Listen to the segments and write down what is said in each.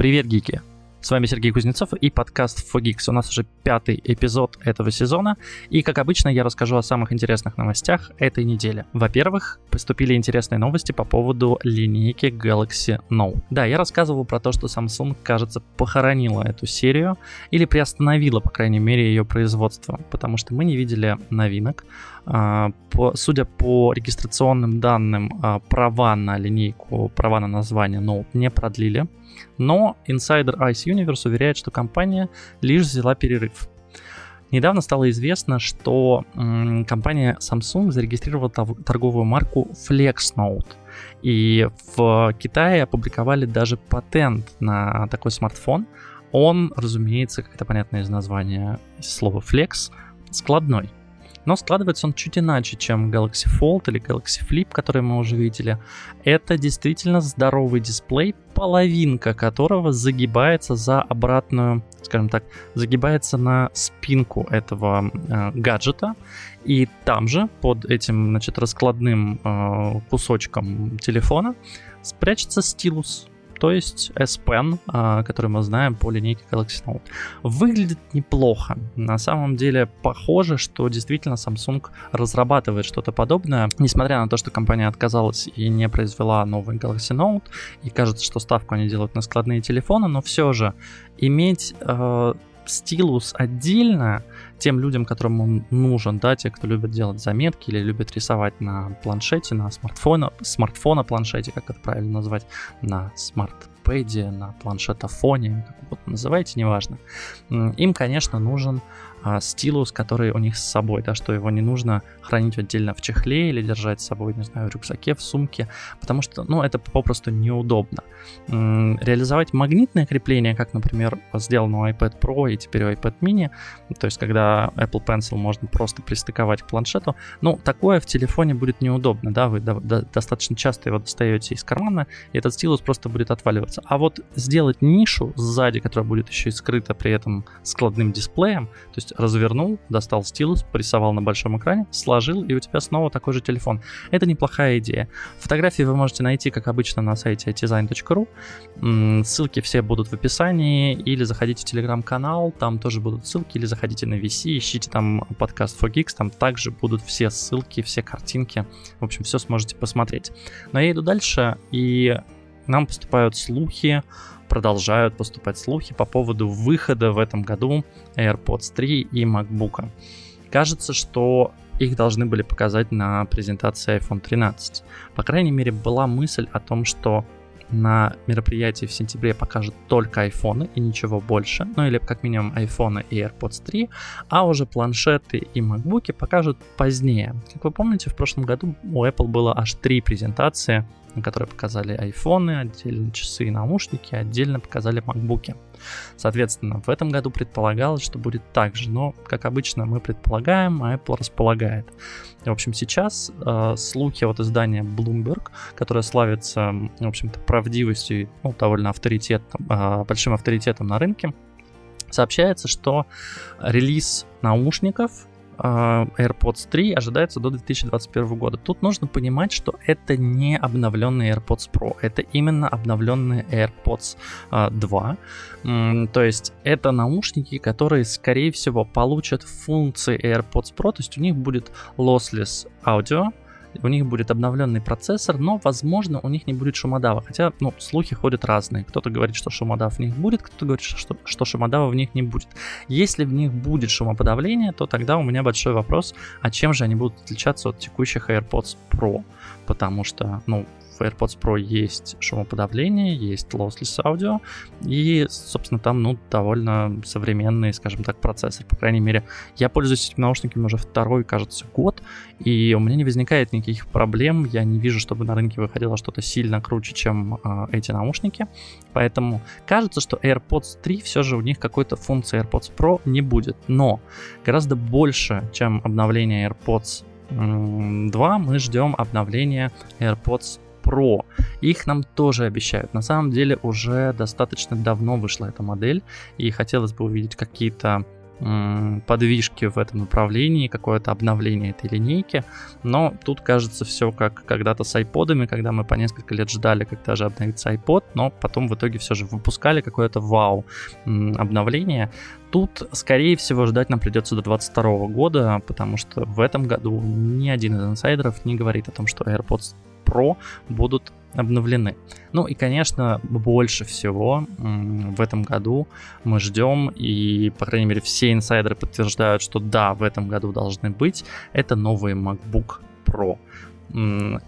Привет, гики! С вами Сергей Кузнецов и подкаст Fogix. У нас уже пятый эпизод этого сезона, и, как обычно, я расскажу о самых интересных новостях этой недели. Во-первых, поступили интересные новости по поводу линейки Galaxy Note. Да, я рассказывал про то, что Samsung, кажется, похоронила эту серию, или приостановила, по крайней мере, ее производство, потому что мы не видели новинок. А, судя по регистрационным данным, а, права на линейку, права на название Note не продлили. Но инсайдер Ice Universe уверяет, что компания лишь взяла перерыв. Недавно стало известно, что компания Samsung зарегистрировала торговую марку FlexNote. И в Китае опубликовали даже патент на такой смартфон. Он, разумеется, как это понятно из названия слова flex, складной. Но складывается он чуть иначе, чем Galaxy Fold или Galaxy Flip, которые мы уже видели. Это действительно здоровый дисплей, половинка которого загибается за обратную, скажем так, загибается на спинку этого э, гаджета. И там же, под этим, значит, раскладным э, кусочком телефона, спрячется стилус то есть S Pen, а, который мы знаем по линейке Galaxy Note. Выглядит неплохо. На самом деле похоже, что действительно Samsung разрабатывает что-то подобное, несмотря на то, что компания отказалась и не произвела новый Galaxy Note, и кажется, что ставку они делают на складные телефоны, но все же иметь э, стилус отдельно тем людям, которым он нужен, да, те, кто любит делать заметки или любит рисовать на планшете, на смартфона, смартфона планшете, как это правильно назвать, на смартпеде, на планшетофоне, как угодно называйте, неважно. Им, конечно, нужен а, стилус, который у них с собой, да, что его не нужно хранить отдельно в чехле или держать с собой, не знаю, в рюкзаке, в сумке, потому что, ну, это попросту неудобно. Реализовать магнитное крепление, как, например, сделано у iPad Pro и теперь у iPad mini, то есть когда Apple Pencil можно просто пристыковать к планшету, ну, такое в телефоне будет неудобно, да, вы до, до, достаточно часто его достаете из кармана, и этот стилус просто будет отваливаться. А вот сделать нишу сзади, которая будет еще и скрыта при этом складным дисплеем, то есть развернул, достал стилус, порисовал на большом экране, сложил, и у тебя снова такой же телефон. Это неплохая идея. Фотографии вы можете найти, как обычно, на сайте itdesign.ru. Ссылки все будут в описании, или заходите в телеграм-канал, там тоже будут ссылки, или заходите на VC, ищите там подкаст for Geeks, там также будут все ссылки, все картинки. В общем, все сможете посмотреть. Но я иду дальше, и нам поступают слухи продолжают поступать слухи по поводу выхода в этом году AirPods 3 и MacBook. Кажется, что их должны были показать на презентации iPhone 13. По крайней мере, была мысль о том, что на мероприятии в сентябре покажут только айфоны и ничего больше, ну или как минимум айфоны и AirPods 3, а уже планшеты и макбуки покажут позднее. Как вы помните, в прошлом году у Apple было аж три презентации на которой показали айфоны, отдельно часы и наушники, отдельно показали макбуки. Соответственно, в этом году предполагалось, что будет так же, но, как обычно, мы предполагаем, а Apple располагает. В общем, сейчас э, слухи от издания Bloomberg, которое славится, в общем-то, правдивостью и ну, довольно авторитетом, э, большим авторитетом на рынке, сообщается, что релиз наушников AirPods 3 ожидается до 2021 года. Тут нужно понимать, что это не обновленный AirPods Pro, это именно обновленные AirPods 2. А, то есть это наушники, которые, скорее всего, получат функции AirPods Pro, то есть у них будет lossless аудио, у них будет обновленный процессор, но, возможно, у них не будет шумодава. Хотя, ну, слухи ходят разные. Кто-то говорит, что шумодав в них будет, кто-то говорит, что, что шумодава в них не будет. Если в них будет шумоподавление, то тогда у меня большой вопрос, а чем же они будут отличаться от текущих AirPods Pro? Потому что, ну, AirPods Pro есть шумоподавление, есть lossless аудио, и, собственно, там, ну, довольно современный, скажем так, процессор. По крайней мере, я пользуюсь этими наушниками уже второй, кажется, год, и у меня не возникает никаких проблем, я не вижу, чтобы на рынке выходило что-то сильно круче, чем э, эти наушники, поэтому кажется, что AirPods 3 все же у них какой-то функции AirPods Pro не будет, но гораздо больше, чем обновление AirPods 2, мы ждем обновления AirPods Pro. Их нам тоже обещают. На самом деле уже достаточно давно вышла эта модель, и хотелось бы увидеть какие-то подвижки в этом направлении, какое-то обновление этой линейки. Но тут кажется все как когда-то с айподами, когда мы по несколько лет ждали, когда же обновится iPod, но потом в итоге все же выпускали какое-то вау обновление. Тут, скорее всего, ждать нам придется до 2022 года, потому что в этом году ни один из инсайдеров не говорит о том, что AirPods Pro будут обновлены. Ну и, конечно, больше всего в этом году мы ждем, и, по крайней мере, все инсайдеры подтверждают, что да, в этом году должны быть, это новые MacBook Pro.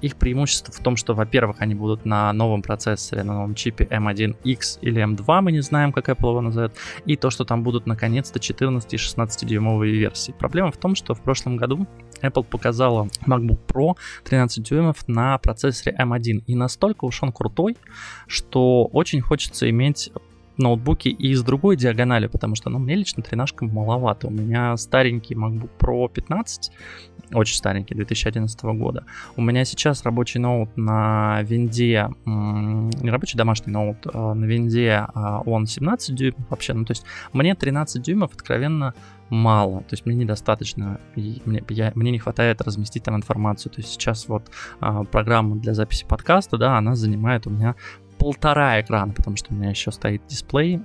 Их преимущество в том, что, во-первых, они будут на новом процессоре, на новом чипе M1X или M2, мы не знаем, как Apple его назовет, и то, что там будут наконец-то 14 и 16 дюймовые версии. Проблема в том, что в прошлом году Apple показала MacBook Pro 13 дюймов на процессоре M1, и настолько уж он крутой, что очень хочется иметь ноутбуки и с другой диагонали, потому что, ну, мне лично тренажка маловато. У меня старенький MacBook Pro 15, очень старенький, 2011 года. У меня сейчас рабочий ноут на винде, не рабочий домашний ноут, а на винде а он 17 дюймов вообще. Ну, то есть мне 13 дюймов откровенно мало, то есть мне недостаточно, и мне, я, мне не хватает разместить там информацию. То есть сейчас вот а, программа для записи подкаста, да, она занимает у меня полтора экрана, потому что у меня еще стоит дисплей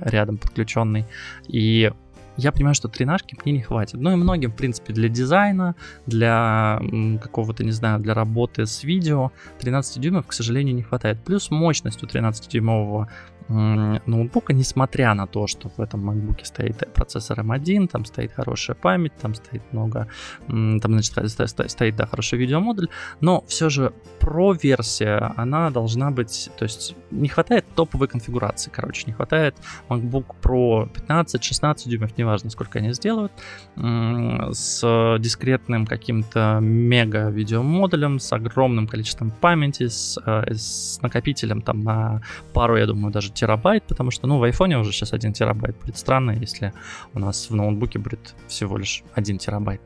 рядом подключенный, и я понимаю, что тренажки мне не хватит. Ну и многим, в принципе, для дизайна, для какого-то, не знаю, для работы с видео 13 дюймов, к сожалению, не хватает. Плюс мощность у 13-дюймового ноутбука, несмотря на то, что в этом MacBook стоит процессор M1, там стоит хорошая память, там стоит много, там, значит, стоит, да, хороший видеомодуль, но все же Pro-версия, она должна быть, то есть не хватает топовой конфигурации, короче, не хватает MacBook Pro 15, 16 дюймов, неважно, сколько они сделают, с дискретным каким-то мега видеомодулем, с огромным количеством памяти, с, э, с накопителем там на пару, я думаю, даже терабайт, потому что, ну, в айфоне уже сейчас 1 терабайт. Будет странно, если у нас в ноутбуке будет всего лишь 1 терабайт.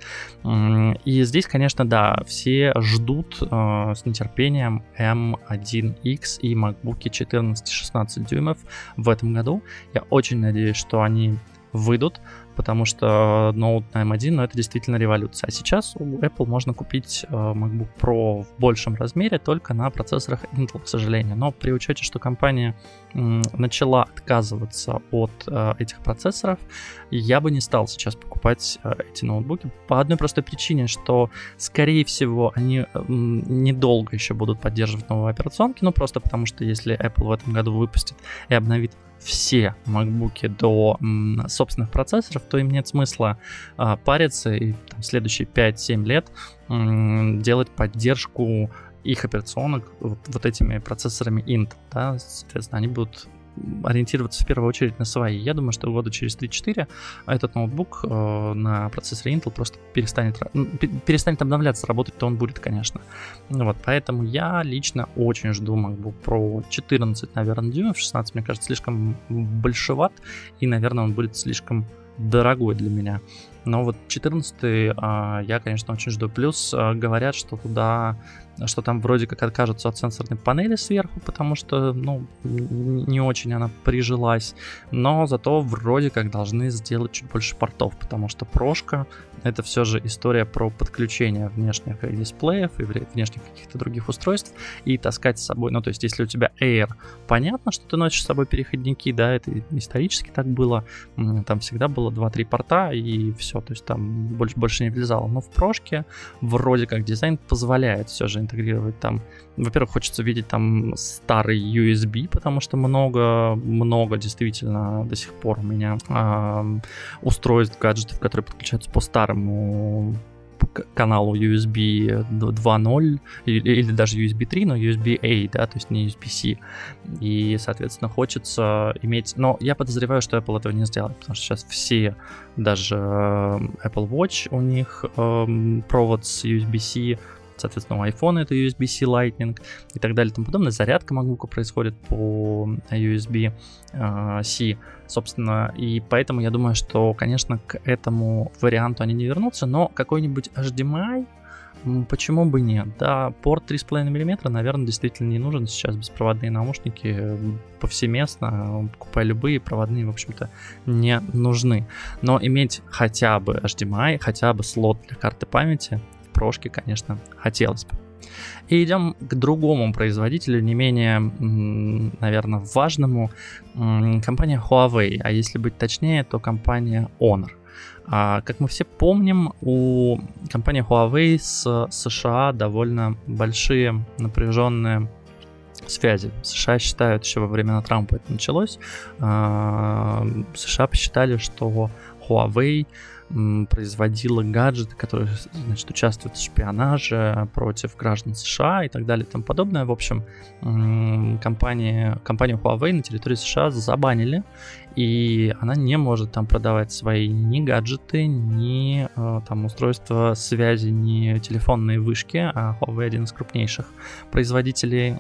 И здесь, конечно, да, все ждут э, с нетерпением M1X и MacBook 14-16 дюймов в этом году. Я очень надеюсь, что они выйдут, потому что на M1, ну, это действительно революция. А сейчас у Apple можно купить э, MacBook Pro в большем размере только на процессорах Intel, к сожалению. Но при учете, что компания начала отказываться от э, этих процессоров, я бы не стал сейчас покупать э, эти ноутбуки по одной простой причине, что, скорее всего, они недолго еще будут поддерживать новые операционки, ну просто потому что если Apple в этом году выпустит и обновит все MacBook до собственных процессоров, то им нет смысла а, париться и там, следующие 5-7 лет делать поддержку их операционок вот, вот этими процессорами Intel. Да? Соответственно, они будут ориентироваться в первую очередь на свои. Я думаю, что года через 3-4 этот ноутбук э, на процессоре Intel просто перестанет, перестанет обновляться, работать-то он будет, конечно. Ну вот, поэтому я лично очень жду MacBook Pro 14, наверное, дюймов, 16, мне кажется, слишком большеват, и, наверное, он будет слишком дорогой для меня. Но вот 14 а, я, конечно, очень жду. Плюс а, говорят, что туда что там вроде как откажутся от сенсорной панели сверху, потому что, ну, не очень она прижилась, но зато вроде как должны сделать чуть больше портов, потому что прошка это все же история про подключение внешних дисплеев и внешних каких-то других устройств и таскать с собой, ну, то есть если у тебя Air, понятно, что ты носишь с собой переходники, да, это исторически так было, там всегда было 2-3 порта и все, то есть там больше, больше не влезало, но в прошке вроде как дизайн позволяет все же интегрировать там. Во-первых, хочется видеть там старый USB, потому что много, много действительно до сих пор у меня э, устройств, гаджетов, которые подключаются по старому каналу USB 2.0 или, или даже USB 3, но USB-A, да, то есть не USB-C. И, соответственно, хочется иметь... Но я подозреваю, что Apple этого не сделает, потому что сейчас все, даже э, Apple Watch, у них э, провод с USB-C Соответственно, у iPhone это USB-C Lightning и так далее и тому подобное. Зарядка MacBook происходит по USB-C. Э, собственно, и поэтому я думаю, что, конечно, к этому варианту они не вернутся, но какой-нибудь HDMI почему бы нет? Да, порт 3,5 мм, наверное, действительно не нужен сейчас. Беспроводные наушники повсеместно, покупай любые, проводные, в общем-то, не нужны. Но иметь хотя бы HDMI, хотя бы слот для карты памяти в прошке, конечно, хотелось бы. И идем к другому производителю, не менее, наверное, важному. Компания Huawei, а если быть точнее, то компания Honor. А, как мы все помним, у компании Huawei с США довольно большие напряженные связи. США считают, еще во времена Трампа это началось, а, США посчитали, что Huawei производила гаджеты, которые, значит, участвуют в шпионаже против граждан США и так далее и тому подобное. В общем, компания, компанию Huawei на территории США забанили, и она не может там продавать свои ни гаджеты, ни э, там устройства связи, ни телефонные вышки, а Huawei один из крупнейших производителей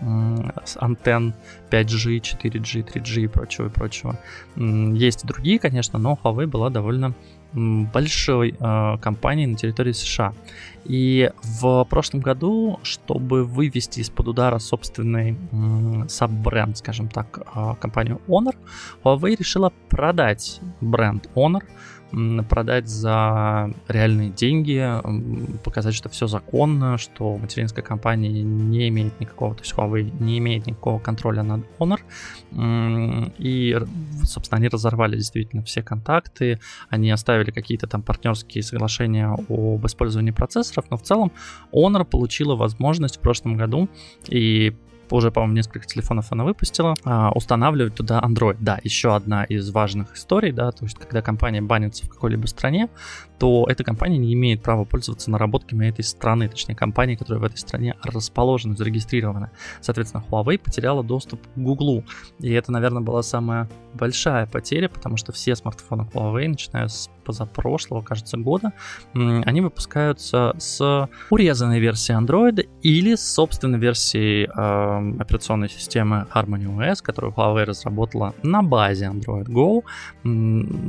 антенн 5G, 4G, 3G и прочего и прочего. Есть и другие, конечно, но Huawei была довольно большой э, компании на территории США. И в прошлом году, чтобы вывести из-под удара собственный э, саб-бренд, скажем так, э, компанию Honor, Huawei решила продать бренд Honor продать за реальные деньги, показать, что все законно, что материнская компания не имеет никакого, то есть Huawei не имеет никакого контроля над Honor. И, собственно, они разорвали действительно все контакты, они оставили какие-то там партнерские соглашения об использовании процессоров, но в целом Honor получила возможность в прошлом году и уже, по-моему, несколько телефонов она выпустила, а, устанавливать туда Android. Да, еще одна из важных историй, да, то есть когда компания банится в какой-либо стране, то эта компания не имеет права пользоваться наработками этой страны, точнее компании, которая в этой стране расположена, зарегистрирована. Соответственно, Huawei потеряла доступ к Google, и это, наверное, была самая большая потеря, потому что все смартфоны Huawei, начиная с позапрошлого, кажется, года, они выпускаются с урезанной версией Android или с собственной версией э, операционной системы Harmony OS, которую Huawei разработала на базе Android Go,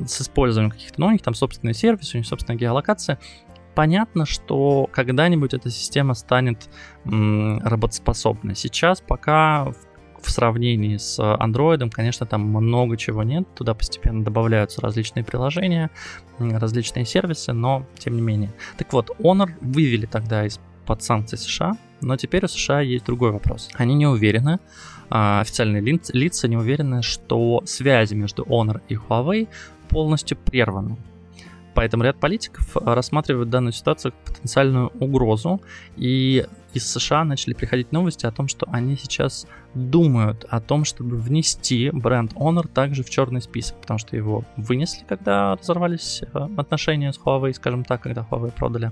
с использованием каких-то, ну, у них там собственный сервис, у них собственная геолокация, понятно, что когда-нибудь эта система станет м, работоспособной. Сейчас пока в в сравнении с Android, конечно, там много чего нет. Туда постепенно добавляются различные приложения, различные сервисы, но тем не менее. Так вот, Honor вывели тогда из-под санкций США, но теперь у США есть другой вопрос. Они не уверены, а, официальные лица не уверены, что связи между Honor и Huawei полностью прерваны. Поэтому ряд политиков рассматривают данную ситуацию как потенциальную угрозу, и из США начали приходить новости о том, что они сейчас думают о том, чтобы внести бренд Honor также в черный список, потому что его вынесли, когда разорвались э, отношения с Huawei, скажем так, когда Huawei продали.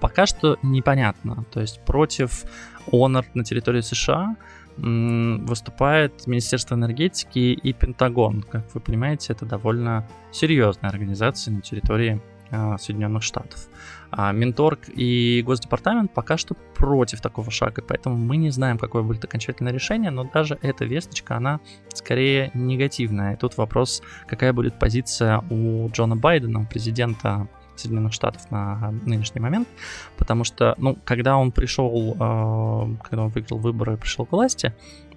Пока что непонятно. То есть против Honor на территории США выступает Министерство энергетики и Пентагон. Как вы понимаете, это довольно серьезная организация на территории Соединенных Штатов. А Минторг и Госдепартамент пока что против такого шага, поэтому мы не знаем, какое будет окончательное решение, но даже эта весточка, она скорее негативная. И тут вопрос, какая будет позиция у Джона Байдена, президента Соединенных Штатов на нынешний момент, потому что, ну, когда он пришел, э, когда он выиграл выборы и пришел к власти,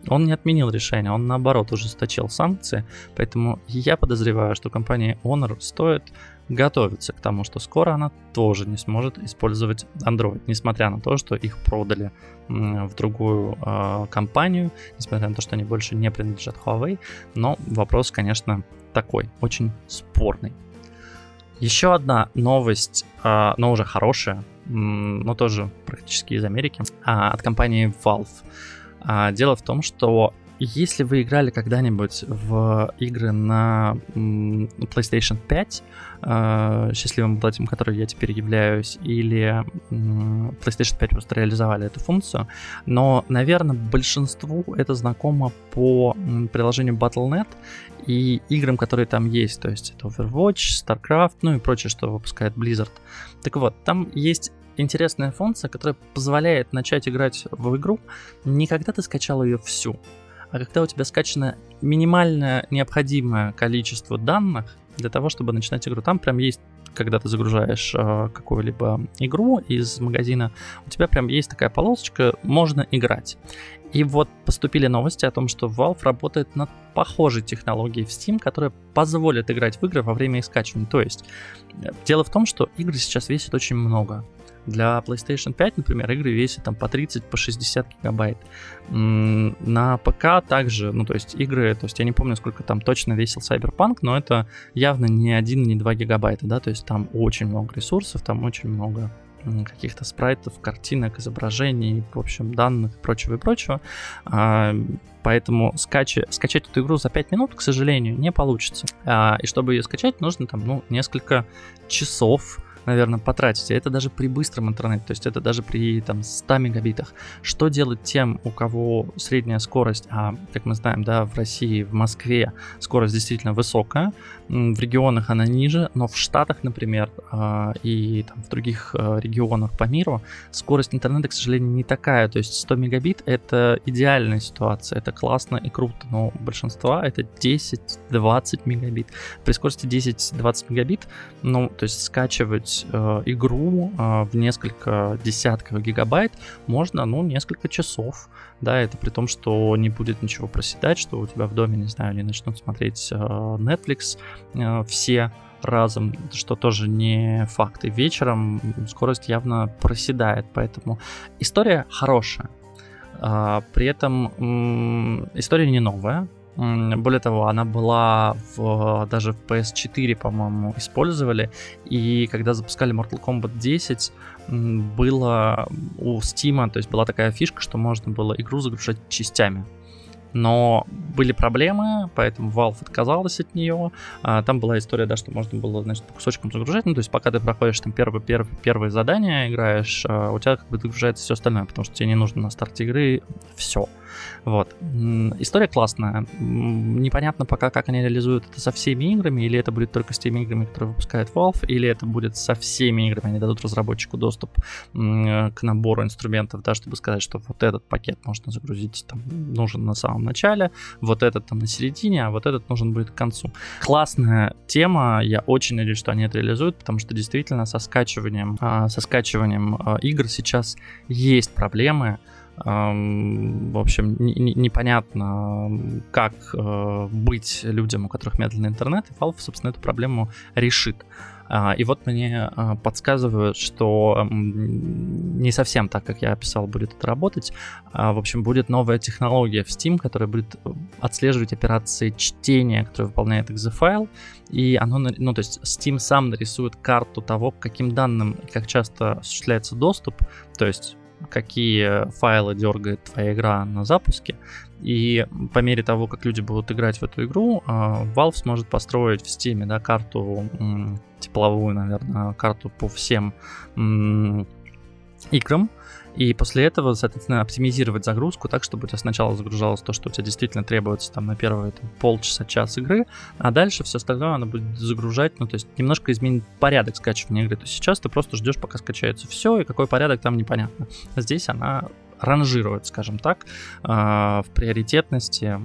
он не отменил решение, он наоборот ужесточил санкции, поэтому я подозреваю, что компания Honor стоит готовиться к тому, что скоро она тоже не сможет использовать Android, несмотря на то, что их продали в другую э, компанию, несмотря на то, что они больше не принадлежат Huawei, но вопрос, конечно, такой, очень спорный. Еще одна новость, а, но уже хорошая, но тоже практически из Америки, а, от компании Valve. Дело в том, что если вы играли когда-нибудь в игры на PlayStation 5, э, счастливым обладателем которой я теперь являюсь, или PlayStation 5 просто реализовали эту функцию, но, наверное, большинству это знакомо по приложению Battle.net и играм, которые там есть, то есть это Overwatch, StarCraft, ну и прочее, что выпускает Blizzard. Так вот, там есть интересная функция, которая позволяет начать играть в игру не когда ты скачал ее всю, а когда у тебя скачано минимальное необходимое количество данных для того, чтобы начинать игру. Там прям есть когда ты загружаешь э, какую-либо игру из магазина, у тебя прям есть такая полосочка «Можно играть». И вот поступили новости о том, что Valve работает над похожей технологией в Steam, которая позволит играть в игры во время их скачивания. То есть, э, дело в том, что игры сейчас весят очень много. Для PlayStation 5, например, игры весят там по 30, по 60 гигабайт. На ПК также, ну то есть игры, то есть я не помню, сколько там точно весил Cyberpunk, но это явно не 1, не 2 гигабайта, да, то есть там очень много ресурсов, там очень много каких-то спрайтов, картинок, изображений, в общем, данных и прочего и прочего. А, поэтому скачи, скачать эту игру за 5 минут, к сожалению, не получится. А, и чтобы ее скачать, нужно там, ну, несколько часов наверное, потратите. Это даже при быстром интернете, то есть это даже при там 100 мегабитах. Что делать тем, у кого средняя скорость, а, как мы знаем, да, в России, в Москве скорость действительно высокая, в регионах она ниже, но в Штатах, например, а, и там, в других а, регионах по миру скорость интернета, к сожалению, не такая. То есть 100 мегабит — это идеальная ситуация, это классно и круто, но у большинства это 10-20 мегабит. При скорости 10-20 мегабит, ну, то есть скачивать э, игру э, в несколько десятков гигабайт можно, ну, несколько часов да, это при том, что не будет ничего проседать, что у тебя в доме, не знаю, не начнут смотреть э, Netflix э, все разом, что тоже не факт. И вечером скорость явно проседает, поэтому история хорошая. А, при этом история не новая, более того, она была в, даже в PS4, по-моему, использовали. И когда запускали Mortal Kombat 10, было у Steam, то есть была такая фишка, что можно было игру загружать частями но были проблемы, поэтому Valve отказалась от нее. А, там была история, да, что можно было, значит, по кусочкам загружать. Ну, то есть, пока ты проходишь там первое, первое, первое задание, играешь, а, у тебя как бы загружается все остальное, потому что тебе не нужно на старте игры все. Вот. История классная. Непонятно пока, как они реализуют это со всеми играми, или это будет только с теми играми, которые выпускает Valve, или это будет со всеми играми. Они дадут разработчику доступ к набору инструментов, да, чтобы сказать, что вот этот пакет можно загрузить, там, нужен на самом начале, вот этот там на середине, а вот этот нужен будет к концу. Классная тема, я очень надеюсь, что они это реализуют, потому что действительно со скачиванием, а, со скачиванием а, игр сейчас есть проблемы, в общем, непонятно, как э, быть людям, у которых медленный интернет, и Valve, собственно, эту проблему решит. А, и вот мне а, подсказывают, что не совсем так, как я описал, будет это работать. А, в общем, будет новая технология в Steam, которая будет отслеживать операции чтения, которые выполняет EXE-файл. И оно, ну, то есть Steam сам нарисует карту того, к каким данным и как часто осуществляется доступ. То есть какие файлы дергает твоя игра на запуске. И по мере того, как люди будут играть в эту игру, а, Valve сможет построить в Steam да, карту тепловую, наверное, карту по всем играм, и после этого, соответственно, оптимизировать загрузку так, чтобы у тебя сначала загружалось то, что у тебя действительно требуется там на первые там, полчаса, час игры, а дальше все остальное оно будет загружать, ну, то есть немножко изменить порядок скачивания игры. То есть сейчас ты просто ждешь, пока скачается все, и какой порядок там непонятно. Здесь она ранжирует, скажем так, а, в приоритетности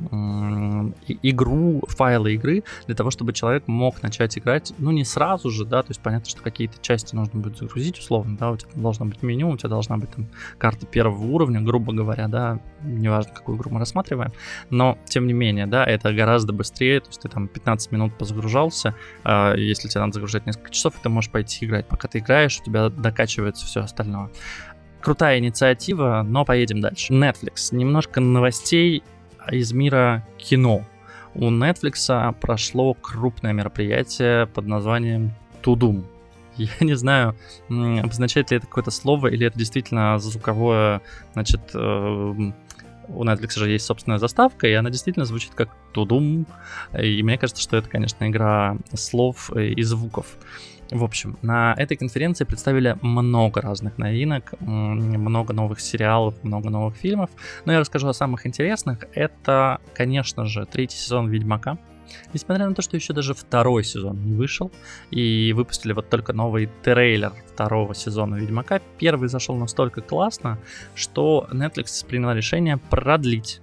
игру, файлы игры, для того, чтобы человек мог начать играть, ну, не сразу же, да, то есть понятно, что какие-то части нужно будет загрузить, условно, да, у тебя должно быть меню, у тебя должна быть там карта первого уровня, грубо говоря, да, неважно, какую игру мы рассматриваем, но, тем не менее, да, это гораздо быстрее, то есть ты там 15 минут позагружался, а, если тебе надо загружать несколько часов, ты можешь пойти играть, пока ты играешь, у тебя докачивается все остальное. Крутая инициатива, но поедем дальше. Netflix. Немножко новостей из мира кино. У Netflix прошло крупное мероприятие под названием Тудум. Я не знаю, обозначает ли это какое-то слово, или это действительно звуковое, значит, э, у Netflix же есть собственная заставка, и она действительно звучит как тудум. И мне кажется, что это, конечно, игра слов и звуков. В общем, на этой конференции представили много разных новинок, много новых сериалов, много новых фильмов. Но я расскажу о самых интересных. Это, конечно же, третий сезон Ведьмака. Несмотря на то, что еще даже второй сезон не вышел, и выпустили вот только новый трейлер второго сезона Ведьмака, первый зашел настолько классно, что Netflix принял решение продлить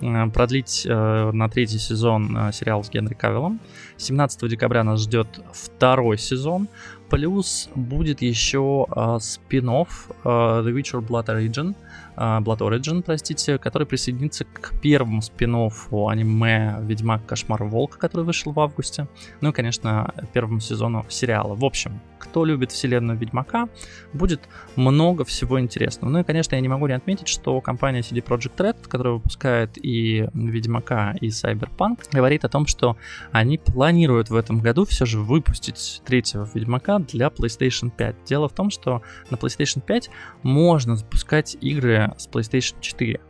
Э, продлить э, на третий сезон э, сериал с Генри Кавиллом. 17 декабря нас ждет второй сезон. Плюс будет еще э, спин-офф э, The Witcher Blood Origin, э, Blood Origin, простите, который присоединится к первому спин-оффу аниме Ведьмак Кошмар Волка, который вышел в августе. Ну и, конечно, первому сезону сериала. В общем, кто любит вселенную Ведьмака, будет много всего интересного. Ну и, конечно, я не могу не отметить, что компания CD Projekt Red, которая выпускает и Ведьмака, и Cyberpunk, говорит о том, что они планируют в этом году все же выпустить третьего Ведьмака для PlayStation 5. Дело в том, что на PlayStation 5 можно запускать игры с PlayStation 4.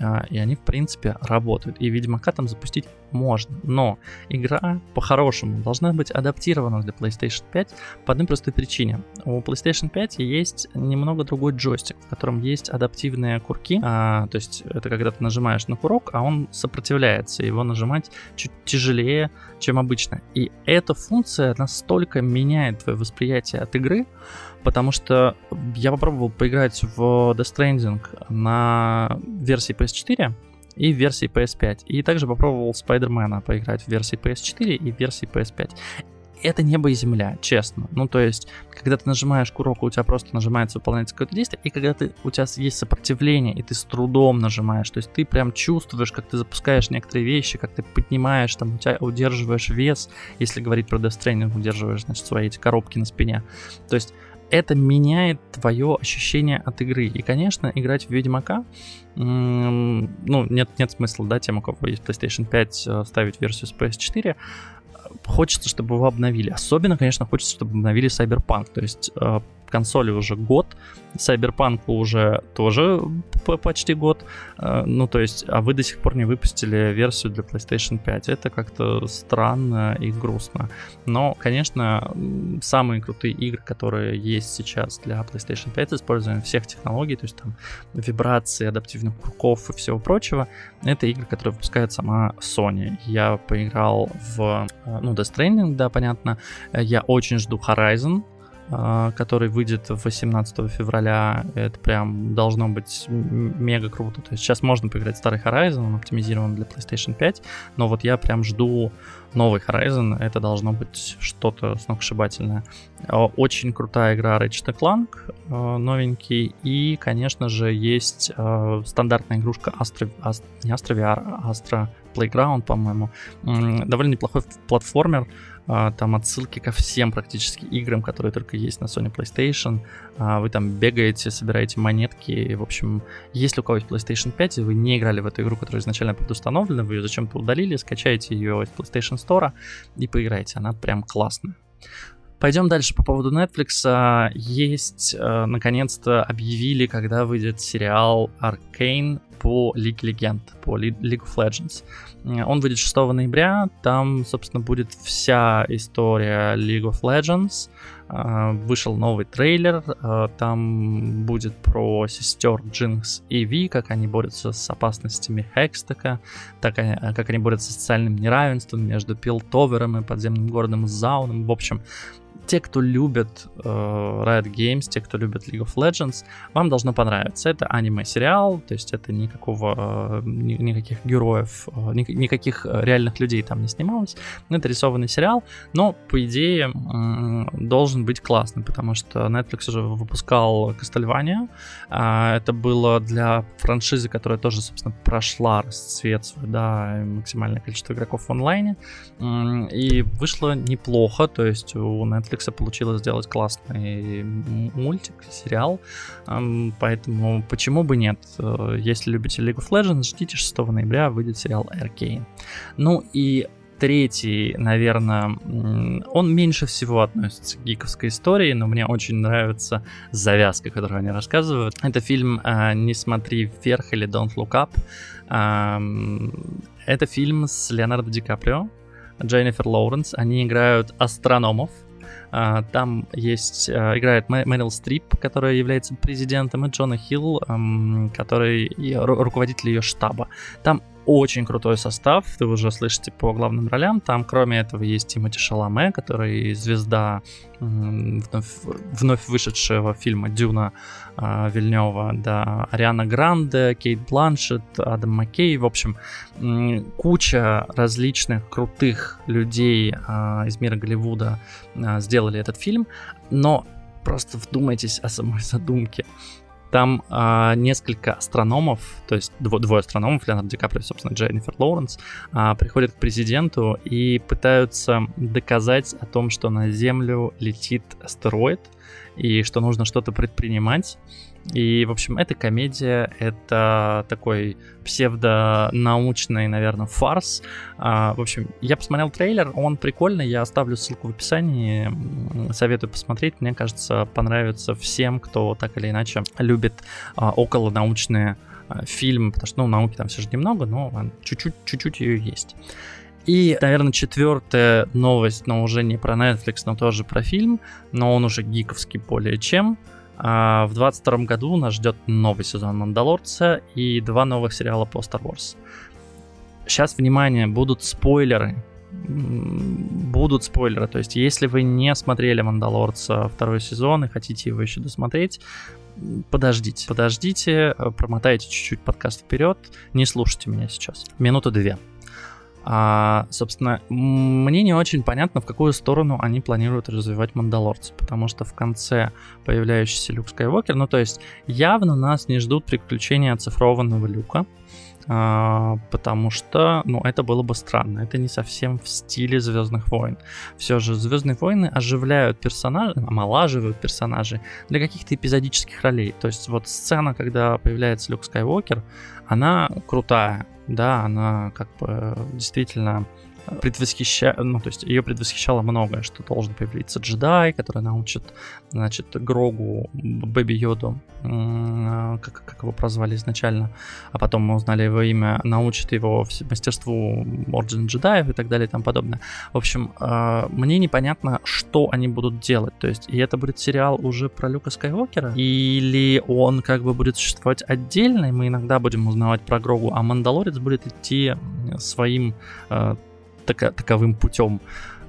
А, и они, в принципе, работают. И Ведьмака там запустить можно. Но игра, по-хорошему, должна быть адаптирована для PlayStation 5 по одной простой причине. У PlayStation 5 есть немного другой джойстик, в котором есть адаптивные курки. А, то есть это когда ты нажимаешь на курок, а он сопротивляется. Его нажимать чуть тяжелее, чем обычно. И эта функция настолько меняет твое восприятие от игры, потому что я попробовал поиграть в Death Stranding на версии PS4 и в версии PS5. И также попробовал Спайдермена поиграть в версии PS4 и в версии PS5 это небо и земля, честно. Ну, то есть, когда ты нажимаешь курок, у тебя просто нажимается выполняется какое-то действие, и когда ты, у тебя есть сопротивление, и ты с трудом нажимаешь, то есть ты прям чувствуешь, как ты запускаешь некоторые вещи, как ты поднимаешь, там, у тебя удерживаешь вес, если говорить про Death Stranding, удерживаешь, значит, свои эти коробки на спине. То есть, это меняет твое ощущение от игры. И, конечно, играть в Ведьмака, ну, нет, нет смысла, да, тем, у кого есть PlayStation 5, э, ставить версию с PS4, хочется, чтобы его обновили. Особенно, конечно, хочется, чтобы обновили Cyberpunk. То есть э, консоли уже год, Cyberpunk уже тоже почти год. Э, ну, то есть, а вы до сих пор не выпустили версию для PlayStation 5. Это как-то странно и грустно. Но, конечно, самые крутые игры, которые есть сейчас для PlayStation 5 с использованием всех технологий, то есть там вибрации, адаптивных курков и всего прочего, это игры, которые выпускает сама Sony. Я поиграл в, э, ну, Death Stranding, да, понятно. Я очень жду Horizon, который выйдет 18 февраля. Это прям должно быть мега круто. То есть сейчас можно поиграть в старый Horizon, он оптимизирован для PlayStation 5, но вот я прям жду новый Horizon, это должно быть что-то сногсшибательное. А, очень крутая игра Ratchet Clank, а, новенький, и, конечно же, есть стандартная игрушка Astra, Astra, не Astra VR, Astra Playground, по-моему. Довольно неплохой платформер, а, там отсылки ко всем практически играм, которые только есть на Sony PlayStation. А, вы там бегаете, собираете монетки. В общем, если у кого есть PlayStation 5, и вы не играли в эту игру, которая изначально предустановлена, вы ее зачем-то удалили, скачайте ее из PlayStation Store и поиграйте. Она прям классная. Пойдем дальше по поводу Netflix. Есть, э, наконец-то, объявили, когда выйдет сериал Arcane по League Legend, по League of Legends. Он выйдет 6 ноября, там, собственно, будет вся история League of Legends. А, вышел новый трейлер, а, там будет про сестер Джинкс и Ви, как они борются с опасностями Хекстека, так, как они борются с социальным неравенством между Пилтовером и подземным городом Зауном. В общем, те, кто любит э, Riot Games, те, кто любит League of Legends, вам должно понравиться. Это аниме-сериал, то есть это никакого, э, ни, никаких героев, э, ни, никаких реальных людей там не снималось. Это рисованный сериал, но, по идее, э, должен быть классный, потому что Netflix уже выпускал Castlevania. Э, это было для франшизы, которая тоже, собственно, прошла расцвет свой, да, максимальное количество игроков в онлайне. Э, и вышло неплохо, то есть у Netflix Netflix получилось сделать классный мультик, сериал, поэтому почему бы нет? Э, если любите League of Legends, ждите 6 ноября выйдет сериал Arcane. Ну и третий, наверное, он меньше всего относится к гиковской истории, но мне очень нравится завязка, которую они рассказывают. Это фильм э, «Не смотри вверх» или «Don't Look Up». Это фильм с Леонардо Ди Каприо, Дженнифер Лоуренс. Они играют астрономов, там есть, а, играет Мэрил Стрип, которая является президентом, и Джона Хилл, который руководитель ее штаба. Там очень крутой состав, вы уже слышите по главным ролям. Там, кроме этого, есть Тимоти Шаламе, который звезда вновь, вновь вышедшего фильма «Дюна» э, Вильнева, да, Ариана Гранде, Кейт Бланшет, Адам Маккей, в общем, куча различных крутых людей э, из мира Голливуда э, сделали этот фильм, но просто вдумайтесь о самой задумке. Там а, несколько астрономов, то есть дво, двое астрономов, Леонард Ди Каприо, собственно, Дженнифер Лоуренс, а, приходят к президенту и пытаются доказать о том, что на Землю летит астероид и что нужно что-то предпринимать. И, в общем, эта комедия, это такой псевдонаучный, наверное, фарс. А, в общем, я посмотрел трейлер, он прикольный, я оставлю ссылку в описании, советую посмотреть. Мне кажется, понравится всем, кто так или иначе любит а, околонаучные а, фильмы, потому что, ну, науки там все же немного, но чуть-чуть, чуть-чуть ее есть. И, наверное, четвертая новость, но уже не про Netflix, но тоже про фильм, но он уже гиковский более чем. А в 22 году нас ждет новый сезон Мандалорца и два новых сериала по Star Wars. Сейчас, внимание, будут спойлеры. Будут спойлеры. То есть, если вы не смотрели Мандалорца второй сезон и хотите его еще досмотреть, подождите. Подождите, промотайте чуть-чуть подкаст вперед, не слушайте меня сейчас. Минута две. А, собственно, мне не очень понятно, в какую сторону они планируют развивать Мандалорца, потому что в конце появляющийся Люк Скайуокер, ну то есть явно нас не ждут приключения оцифрованного Люка, а, потому что, ну, это было бы странно. Это не совсем в стиле Звездных войн. Все же Звездные войны оживляют персонажей, омолаживают персонажей для каких-то эпизодических ролей. То есть вот сцена, когда появляется Люк Скайуокер, она крутая да, она как бы действительно предвосхища... ну, то есть ее предвосхищало многое, что должен появиться джедай, который научит, значит, Грогу, Бэби Йоду, как, как его прозвали изначально, а потом мы узнали его имя, научит его мастерству Орден джедаев и так далее и тому подобное. В общем, а, мне непонятно, что они будут делать, то есть, и это будет сериал уже про Люка Скайуокера, или он как бы будет существовать отдельно, и мы иногда будем узнавать про Грогу, а Мандалорец будет идти своим а, тако, таковым путем,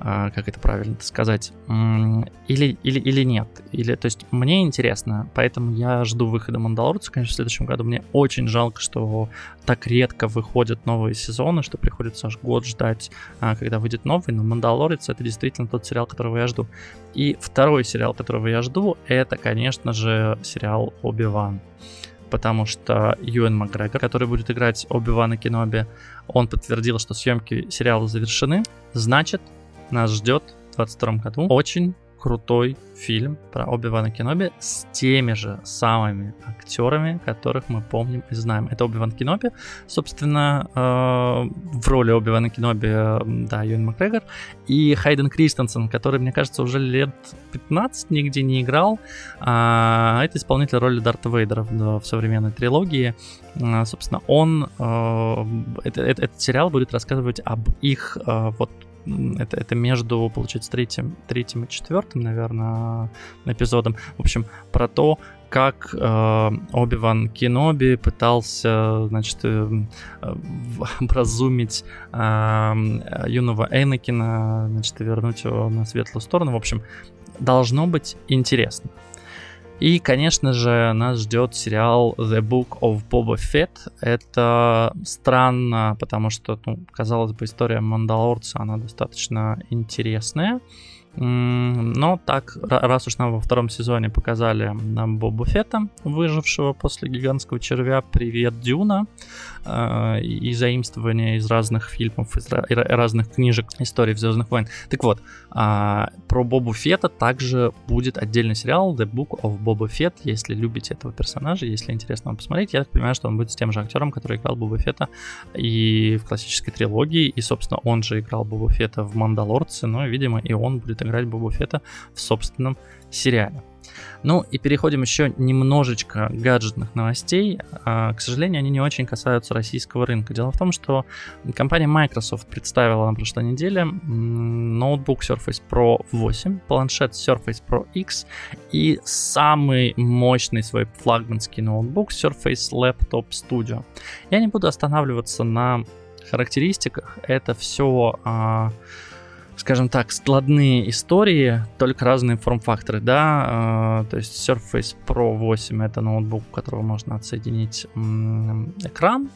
а, как это правильно сказать, или, или, или нет. Или, то есть мне интересно, поэтому я жду выхода Мандалорца, конечно, в следующем году. Мне очень жалко, что так редко выходят новые сезоны, что приходится аж год ждать, а, когда выйдет новый, но Мандалорец это действительно тот сериал, которого я жду. И второй сериал, которого я жду, это, конечно же, сериал Оби-Ван потому что Юэн Макгрегор, который будет играть Оби-Вана Кеноби, он подтвердил, что съемки сериала завершены. Значит, нас ждет в 2022 году очень крутой фильм про Оби-Вана Кеноби с теми же самыми актерами, которых мы помним и знаем. Это Оби-Ван Кеноби, собственно, э, в роли Оби-Вана Кеноби, э, да, Юэн Макгрегор, и Хайден Кристенсен, который, мне кажется, уже лет 15 нигде не играл. А, это исполнитель роли Дарта Вейдера в, в современной трилогии. А, собственно, он, э, это, это, этот сериал будет рассказывать об их вот это, это между, получается, третьим, третьим и четвертым, наверное, эпизодом. В общем, про то, как э, Оби-Ван Кеноби пытался, значит, э, образумить э, юного Энакина, значит, вернуть его на светлую сторону. В общем, должно быть интересно. И, конечно же, нас ждет сериал The Book of Boba Fett. Это странно, потому что, ну, казалось бы, история Мандалорца, она достаточно интересная. Но так, раз уж нам во втором сезоне показали нам Боба Фетта, выжившего после гигантского червя, привет, Дюна, э, и заимствования из разных фильмов, из разных книжек истории Звездных войн. Так вот, а, про Бобу Фетта также будет отдельный сериал The Book of Boba Fett, если любите этого персонажа, если интересно вам посмотреть. Я так понимаю, что он будет с тем же актером, который играл Боба Фетта и в классической трилогии, и, собственно, он же играл Боба Фетта в Мандалорце, но, видимо, и он будет играть Боба Фетта в собственном сериале. Ну и переходим еще немножечко гаджетных новостей. А, к сожалению, они не очень касаются российского рынка. Дело в том, что компания Microsoft представила на прошлой неделе ноутбук Surface Pro 8, планшет Surface Pro X и самый мощный свой флагманский ноутбук Surface Laptop Studio. Я не буду останавливаться на характеристиках. Это все а, скажем так, складные истории, только разные форм-факторы, да, э, то есть Surface Pro 8 это ноутбук, у которого можно отсоединить экран,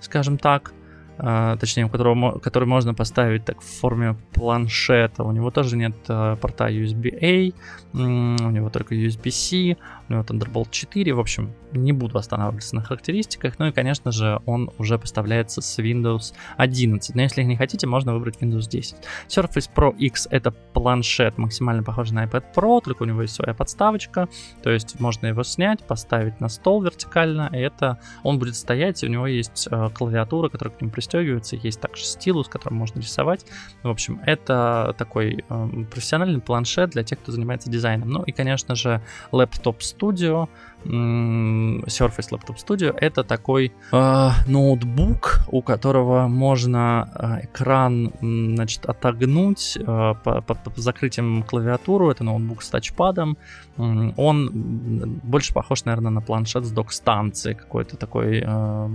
скажем так, э, точнее, у которого, который можно поставить так в форме планшета. У него тоже нет э, порта USB-A, у него только USB-C, у него Thunderbolt 4, в общем, не буду останавливаться на характеристиках. Ну и, конечно же, он уже поставляется с Windows 11. Но если не хотите, можно выбрать Windows 10. Surface Pro X это планшет, максимально похожий на iPad Pro, только у него есть своя подставочка. То есть можно его снять, поставить на стол вертикально, и это он будет стоять, и у него есть э, клавиатура, которая к нему пристегивается, есть также стилус, которым можно рисовать. В общем, это такой э, профессиональный планшет для тех, кто занимается дизайном. Ну и, конечно же, Laptop Studio, Surface Laptop Studio это такой э, ноутбук, у которого можно э, экран значит, отогнуть э, по, по, по закрытием клавиатуру. Это ноутбук с тачпадом. Он больше похож, наверное, на планшет с док-станции, какой-то такой э,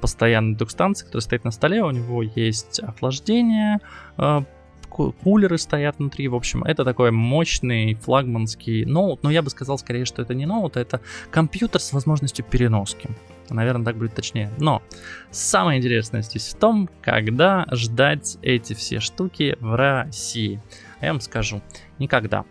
постоянной док-станции, который стоит на столе. У него есть охлаждение, э, кулеры стоят внутри. В общем, это такой мощный флагманский ноут. Но я бы сказал скорее, что это не ноут, а это компьютер с возможностью переноски. Наверное, так будет точнее. Но самое интересное здесь в том, когда ждать эти все штуки в России. Я вам скажу, никогда.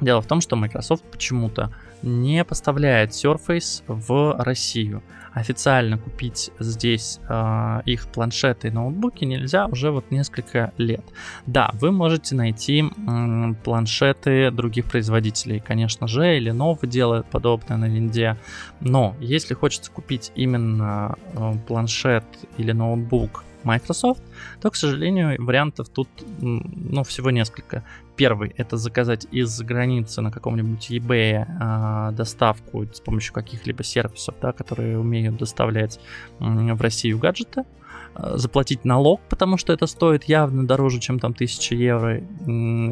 Дело в том, что Microsoft почему-то не поставляет Surface в Россию официально купить здесь э, их планшеты и ноутбуки нельзя уже вот несколько лет. Да, вы можете найти э, планшеты других производителей, конечно же, или Lenovo делает подобное на винде, но если хочется купить именно э, планшет или ноутбук Microsoft, то, к сожалению, вариантов тут ну, всего несколько. Первый — это заказать из границы на каком-нибудь eBay э, доставку с помощью каких-либо сервисов, да, которые умеют доставлять э, в Россию гаджеты. Заплатить налог, потому что это стоит явно дороже, чем там 1000 евро,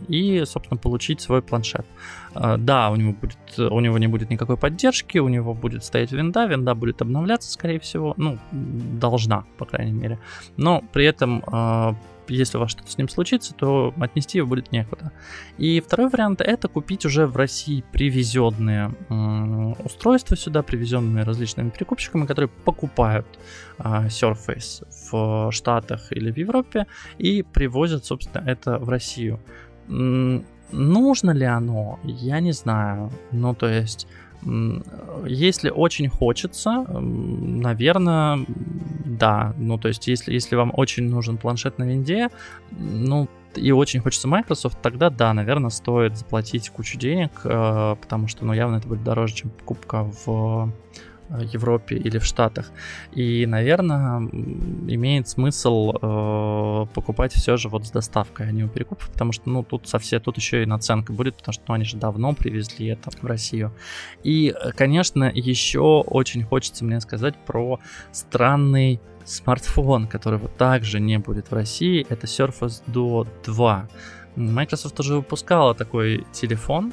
и, собственно, получить свой планшет. Э, да, у него, будет, у него не будет никакой поддержки, у него будет стоять винда, винда будет обновляться, скорее всего, ну, должна, по крайней мере, но при этом э, если у вас что-то с ним случится, то отнести его будет некуда. И второй вариант это купить уже в России привезенные устройства сюда, привезенные различными перекупщиками, которые покупают э, Surface в Штатах или в Европе и привозят, собственно, это в Россию. Нужно ли оно? Я не знаю. Ну, то есть если очень хочется, наверное, да. Ну, то есть, если, если вам очень нужен планшет на винде, ну, и очень хочется Microsoft, тогда да, наверное, стоит заплатить кучу денег, э, потому что, ну, явно это будет дороже, чем покупка в Европе или в Штатах. И, наверное, имеет смысл э, покупать все же вот с доставкой, а не у перекупов, потому что, ну, тут совсем, тут еще и наценка будет, потому что ну, они же давно привезли это в Россию. И, конечно, еще очень хочется мне сказать про странный смартфон, который вот также не будет в России, это Surface Duo 2. Microsoft уже выпускала такой телефон,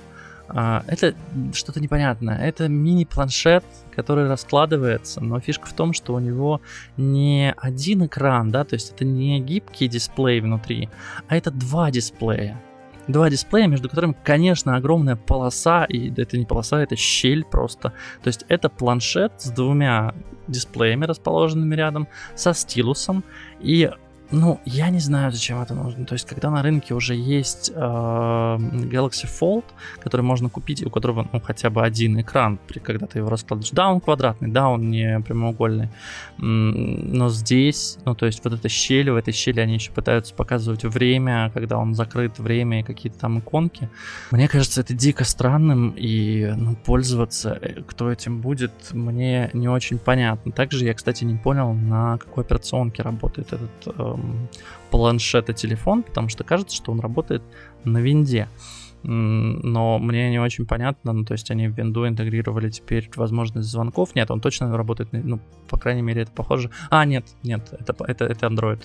это что-то непонятное. Это мини-планшет, который раскладывается, но фишка в том, что у него не один экран, да, то есть это не гибкий дисплей внутри, а это два дисплея. Два дисплея, между которыми, конечно, огромная полоса, и это не полоса, это щель просто. То есть это планшет с двумя дисплеями, расположенными рядом, со стилусом, и ну, я не знаю, зачем это нужно. То есть, когда на рынке уже есть э, Galaxy Fold, который можно купить, у которого ну, хотя бы один экран, при, когда ты его раскладываешь. Да, он квадратный, да, он не прямоугольный. Но здесь, ну, то есть, вот эта щель, в этой щели они еще пытаются показывать время, когда он закрыт, время и какие-то там иконки. Мне кажется, это дико странным, и ну, пользоваться, э, кто этим будет, мне не очень понятно. Также я, кстати, не понял, на какой операционке работает этот планшет и телефон, потому что кажется, что он работает на винде. но мне не очень понятно, ну, то есть они в винду интегрировали теперь возможность звонков. Нет, он точно работает, ну, по крайней мере, это похоже. А, нет, нет, это, это, это Android.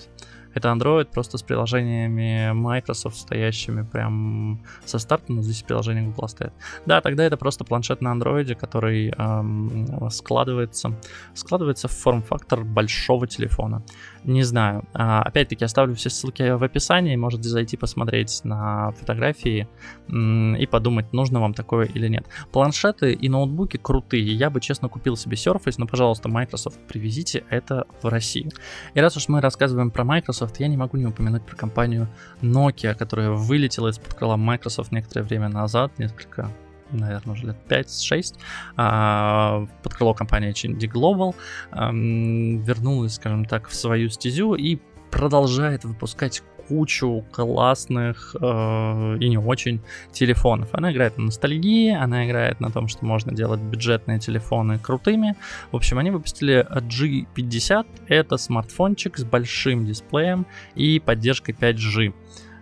Это Android просто с приложениями Microsoft, стоящими прям со старта, но здесь приложение Google стоит. Да, тогда это просто планшет на Android, который эм, складывается, складывается в форм-фактор большого телефона. Не знаю. А, опять-таки, оставлю все ссылки в описании, можете зайти посмотреть на фотографии и подумать, нужно вам такое или нет. Планшеты и ноутбуки крутые. Я бы, честно, купил себе Surface, но, пожалуйста, Microsoft, привезите это в Россию. И раз уж мы рассказываем про Microsoft, я не могу не упомянуть про компанию Nokia, которая вылетела из-под крыла Microsoft некоторое время назад, несколько наверное, уже лет 5-6, а, под крыло компании Chindi Global, вернулась, скажем так, в свою стезю и продолжает выпускать кучу классных э, и не очень телефонов. Она играет на ностальгии, она играет на том, что можно делать бюджетные телефоны крутыми. В общем, они выпустили G50. Это смартфончик с большим дисплеем и поддержкой 5G.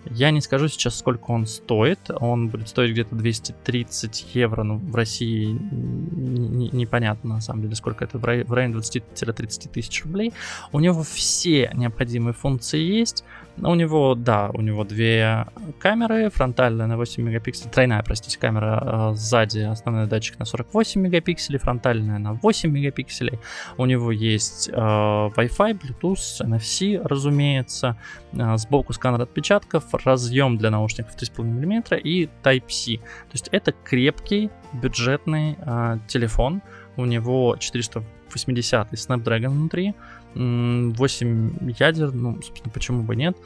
Я не скажу сейчас, сколько он стоит. Он будет стоить где-то 230 евро. Ну, в России непонятно, на самом деле, сколько это. В районе 20-30 тысяч рублей. У него все необходимые функции есть. У него, да, у него две камеры, фронтальная на 8 мегапикселей, тройная, простите, камера э, сзади, основной датчик на 48 мегапикселей, фронтальная на 8 мегапикселей. У него есть э, Wi-Fi, Bluetooth, NFC, разумеется, э, сбоку сканер отпечатков, разъем для наушников 3,5 мм и Type-C. То есть это крепкий бюджетный э, телефон. У него 480 Snapdragon внутри, 8 ядер, ну, собственно, почему бы нет.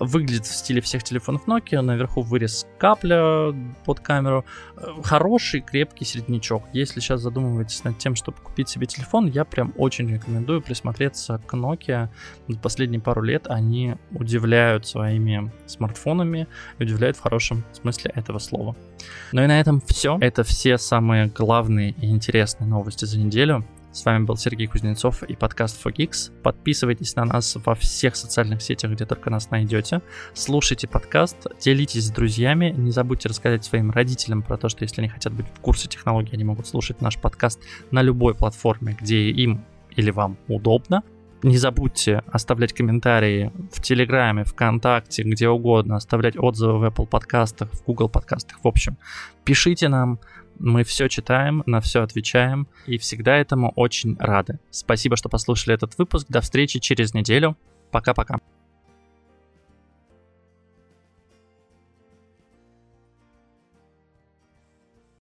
Выглядит в стиле всех телефонов Nokia, наверху вырез капля под камеру. Хороший, крепкий среднячок. Если сейчас задумываетесь над тем, чтобы купить себе телефон, я прям очень рекомендую присмотреться к Nokia. За последние пару лет они удивляют своими смартфонами, удивляют в хорошем смысле этого слова. Ну и на этом все. Это все самые главные и интересные новости за неделю. С вами был Сергей Кузнецов и подкаст Fogix. Подписывайтесь на нас во всех социальных сетях, где только нас найдете. Слушайте подкаст, делитесь с друзьями. Не забудьте рассказать своим родителям про то, что если они хотят быть в курсе технологий, они могут слушать наш подкаст на любой платформе, где им или вам удобно. Не забудьте оставлять комментарии в Телеграме, ВКонтакте, где угодно, оставлять отзывы в Apple подкастах, в Google подкастах. В общем, пишите нам, мы все читаем, на все отвечаем и всегда этому очень рады. Спасибо, что послушали этот выпуск. До встречи через неделю. Пока-пока.